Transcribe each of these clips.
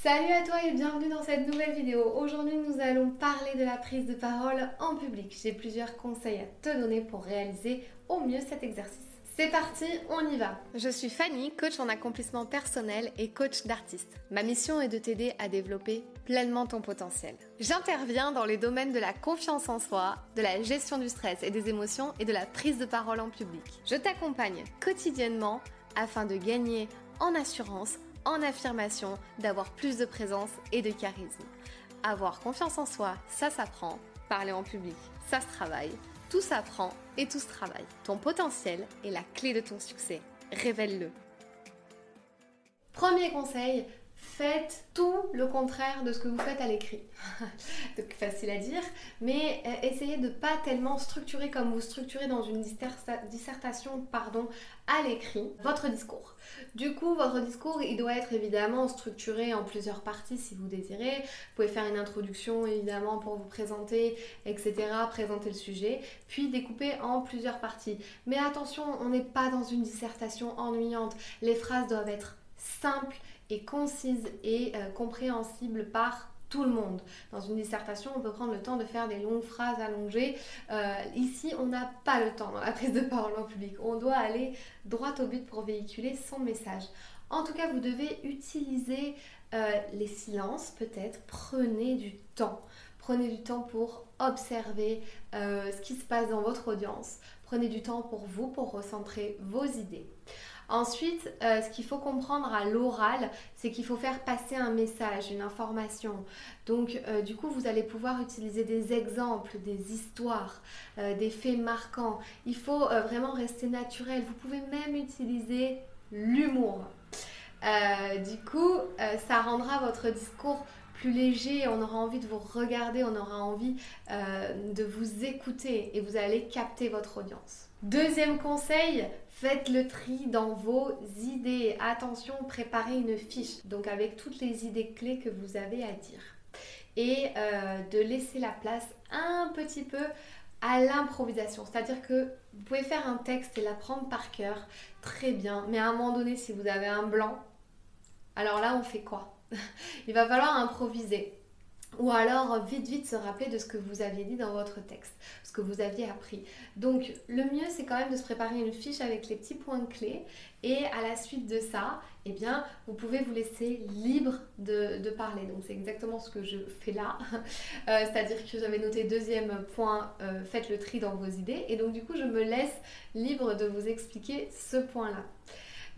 Salut à toi et bienvenue dans cette nouvelle vidéo. Aujourd'hui nous allons parler de la prise de parole en public. J'ai plusieurs conseils à te donner pour réaliser au mieux cet exercice. C'est parti, on y va. Je suis Fanny, coach en accomplissement personnel et coach d'artiste. Ma mission est de t'aider à développer pleinement ton potentiel. J'interviens dans les domaines de la confiance en soi, de la gestion du stress et des émotions et de la prise de parole en public. Je t'accompagne quotidiennement afin de gagner en assurance, en affirmation, d'avoir plus de présence et de charisme. Avoir confiance en soi, ça s'apprend. Parler en public, ça se travaille. Tout s'apprend et tout se travaille. Ton potentiel est la clé de ton succès. Révèle-le. Premier conseil, faites tout le contraire de ce que vous faites à l'écrit. Donc facile à dire, mais euh, essayez de pas tellement structurer comme vous structurez dans une dissertation pardon, à l'écrit votre discours. Du coup, votre discours, il doit être évidemment structuré en plusieurs parties si vous désirez. Vous pouvez faire une introduction évidemment pour vous présenter, etc., présenter le sujet, puis découper en plusieurs parties. Mais attention, on n'est pas dans une dissertation ennuyante. Les phrases doivent être simples et concise et euh, compréhensible par tout le monde. Dans une dissertation, on peut prendre le temps de faire des longues phrases allongées. Euh, ici, on n'a pas le temps dans la prise de parole en public. On doit aller droit au but pour véhiculer son message. En tout cas, vous devez utiliser euh, les silences, peut-être. Prenez du temps. Prenez du temps pour observer ce qui se passe dans votre audience. Prenez du temps pour vous, pour recentrer vos idées. Ensuite, euh, ce qu'il faut comprendre à l'oral, c'est qu'il faut faire passer un message, une information. Donc, euh, du coup, vous allez pouvoir utiliser des exemples, des histoires, euh, des faits marquants. Il faut vraiment rester naturel. Vous pouvez même utiliser l'humour. du coup, ça rendra votre discours plus léger, on aura envie de vous regarder, on aura envie de vous écouter et vous allez capter votre audience. Deuxième conseil, faites le tri dans vos idées. Attention, préparez une fiche, donc avec toutes les idées clés que vous avez à dire. Et euh, de laisser la place un petit peu à l'improvisation. C'est-à-dire que vous pouvez faire un texte et l'apprendre par cœur, très bien, mais à un moment donné, si vous avez un blanc, alors là, on fait quoi? Il va falloir improviser. Ou alors vite vite se rappeler de ce que vous aviez dit dans votre texte, ce que vous aviez appris. Donc le mieux c'est quand même de se préparer une fiche avec les petits points clés et à la suite de ça, eh bien vous pouvez vous laisser libre de, parler. Donc c'est exactement ce que je fais là. Euh, c'est-à-dire que j'avais noté deuxième point, euh, faites le tri dans vos idées et donc du coup je me laisse libre de vous expliquer ce point-là.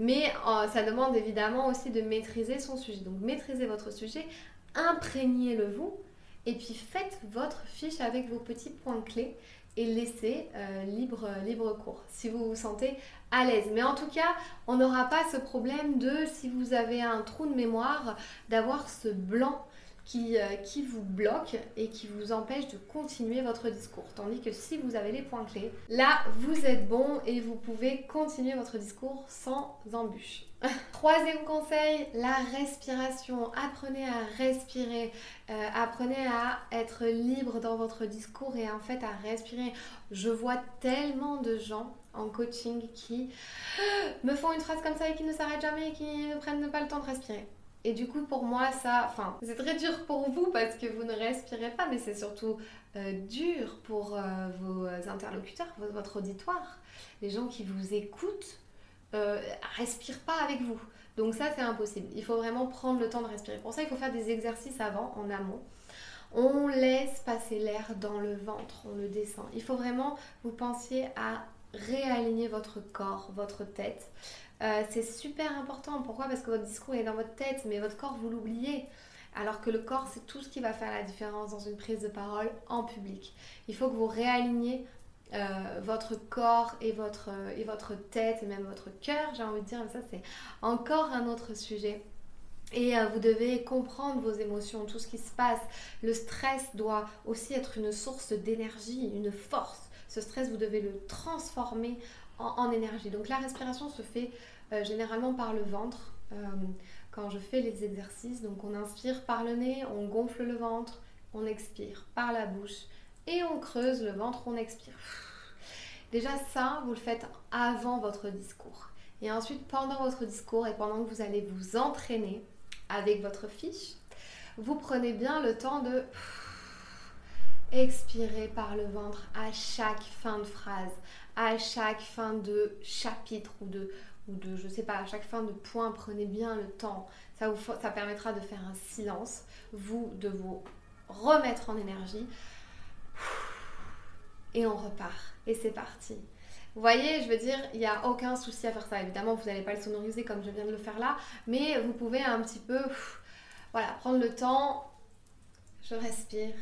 Mais euh, ça demande évidemment aussi de maîtriser son sujet. Donc maîtrisez votre sujet imprégnez-le vous et puis faites votre fiche avec vos petits points clés et laissez euh, libre, libre cours si vous vous sentez à l'aise. Mais en tout cas, on n'aura pas ce problème de si vous avez un trou de mémoire, d'avoir ce blanc qui, euh, qui, vous bloque et qui vous empêche de continuer votre discours. Tandis que si vous avez les points clés, là, vous êtes bon et vous pouvez continuer votre discours sans embûche. Troisième conseil, la respiration. Apprenez à respirer, euh, apprenez à être libre dans votre discours et en fait à respirer. Je vois tellement de gens en coaching qui me font une phrase comme ça et qui ne s'arrêtent jamais et qui ne prennent pas le temps de respirer. Et du coup, pour moi, ça, enfin, c'est très dur pour vous parce que vous ne respirez pas, mais c'est surtout euh, dur pour euh, vos interlocuteurs, votre auditoire, les gens qui vous écoutent euh, respire pas avec vous. Donc ça, c'est impossible. Il faut vraiment prendre le temps de respirer. Pour ça, il faut faire des exercices avant, en amont. On laisse passer l'air dans le ventre, on le descend. Il faut vraiment, vous pensiez à réaligner votre corps, votre tête. Euh, c'est super important. Pourquoi? Parce que votre discours est dans votre tête, mais votre corps, vous l'oubliez. Alors que le corps, c'est tout ce qui va faire la différence dans une prise de parole en public. Il faut que vous réaligniez euh, votre corps et votre, tête et même votre cœur, j'ai envie de dire, mais ça c'est encore un autre sujet. Et euh, vous devez comprendre vos émotions, tout ce qui se passe. Le stress doit aussi être une source d'énergie, une force. Ce stress, vous devez le transformer en, énergie. Donc la respiration se fait euh, généralement par le ventre. quand je fais les exercices, donc on inspire par le nez, on gonfle le ventre, on expire par la bouche et on creuse le ventre, on expire. Déjà ça, vous le faites avant votre discours. Et ensuite, pendant votre discours et pendant que vous allez vous entraîner, avec votre fiche, vous prenez bien le temps de expirer par le ventre à chaque fin de phrase, à chaque fin de chapitre ou de, ou de je sais pas, à chaque fin de point, prenez bien le temps. Ça, vous, ça permettra de faire un silence, vous, de vous remettre en énergie. Et on repart. Et c'est parti. Vous voyez, je veux dire, il n'y a aucun souci à faire ça. Évidemment, vous n'allez pas le sonoriser comme je viens de le faire là, mais vous pouvez un petit peu, voilà, prendre le temps. Je respire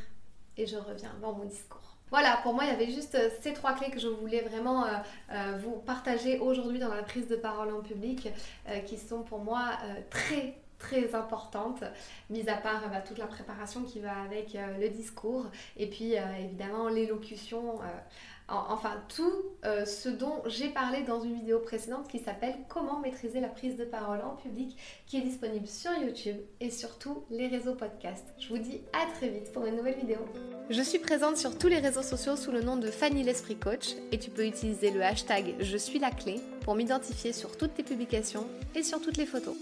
et je reviens dans mon discours. Voilà, pour moi, il y avait juste euh, ces trois clés que je voulais vraiment euh, euh, vous partager aujourd'hui dans la prise de parole en public, qui sont pour moi très très importantes, mis à part bah, toute la préparation qui va avec le discours, et puis évidemment l'élocution enfin tout euh, ce dont j'ai parlé dans une vidéo précédente qui s'appelle Comment maîtriser la prise de parole en public, qui est disponible sur YouTube et sur tous les réseaux podcast. Je vous dis à très vite pour une nouvelle vidéo. Je suis présente sur tous les réseaux sociaux sous le nom de Fanny l'Esprit Coach et tu peux utiliser le hashtag Je suis la clé pour m'identifier sur toutes tes publications et sur toutes les photos.